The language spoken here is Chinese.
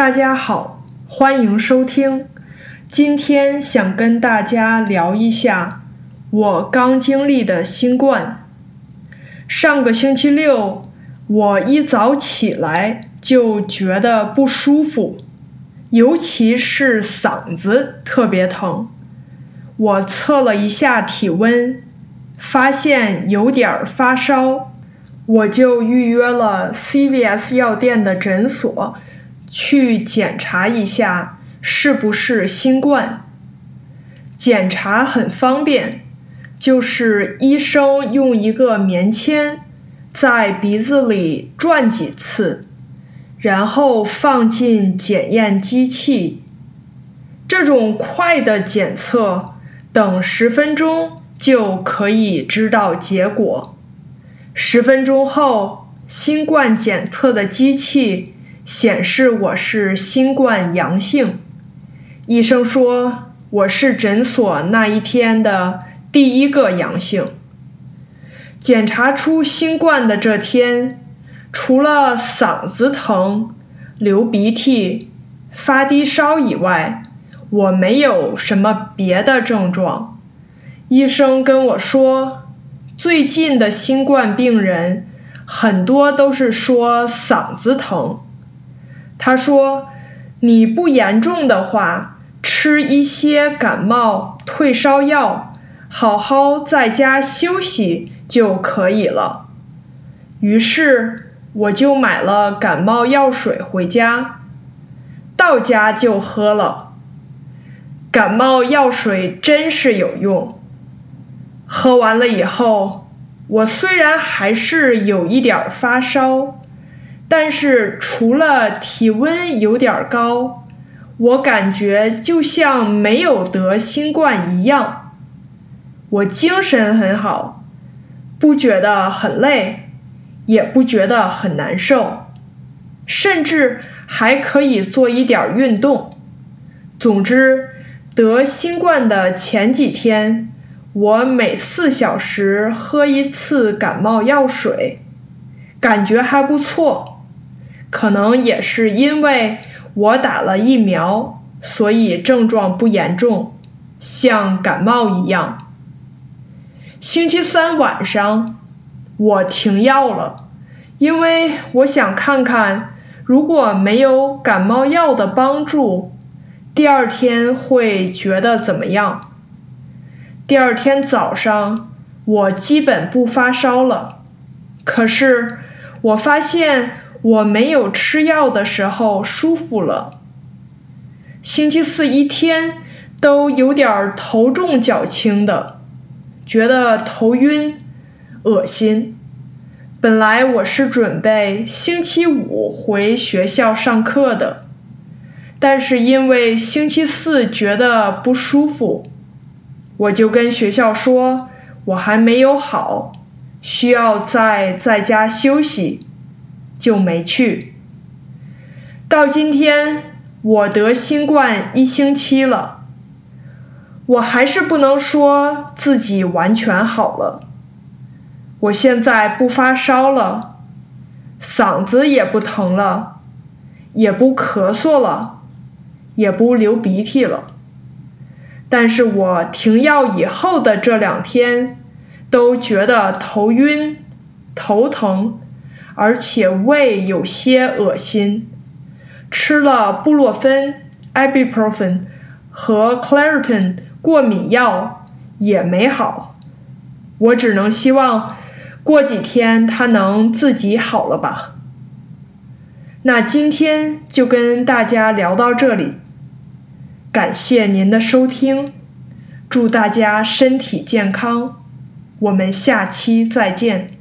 大家好，欢迎收听。今天想跟大家聊一下我刚经历的新冠。上个星期六，我一早起来就觉得不舒服，尤其是嗓子特别疼。我测了一下体温，发现有点发烧，我就预约了 CVS 药店的诊所。去检查一下是不是新冠。检查很方便，就是医生用一个棉签在鼻子里转几次，然后放进检验机器。这种快的检测，等十分钟就可以知道结果。十分钟后，新冠检测的机器。显示我是新冠阳性，医生说我是诊所那一天的第一个阳性。检查出新冠的这天，除了嗓子疼、流鼻涕、发低烧以外，我没有什么别的症状。医生跟我说，最近的新冠病人很多都是说嗓子疼。他说：“你不严重的话，吃一些感冒退烧药，好好在家休息就可以了。”于是我就买了感冒药水回家，到家就喝了。感冒药水真是有用。喝完了以后，我虽然还是有一点发烧。但是除了体温有点高，我感觉就像没有得新冠一样。我精神很好，不觉得很累，也不觉得很难受，甚至还可以做一点运动。总之，得新冠的前几天，我每四小时喝一次感冒药水，感觉还不错。可能也是因为我打了疫苗，所以症状不严重，像感冒一样。星期三晚上我停药了，因为我想看看如果没有感冒药的帮助，第二天会觉得怎么样。第二天早上我基本不发烧了，可是我发现。我没有吃药的时候舒服了。星期四一天都有点头重脚轻的，觉得头晕、恶心。本来我是准备星期五回学校上课的，但是因为星期四觉得不舒服，我就跟学校说我还没有好，需要再在家休息。就没去。到今天，我得新冠一星期了，我还是不能说自己完全好了。我现在不发烧了，嗓子也不疼了，也不咳嗽了，也不流鼻涕了。但是我停药以后的这两天，都觉得头晕、头疼。而且胃有些恶心，吃了布洛芬、ibuprofen 和 Claritin 过敏药也没好。我只能希望过几天它能自己好了吧。那今天就跟大家聊到这里，感谢您的收听，祝大家身体健康，我们下期再见。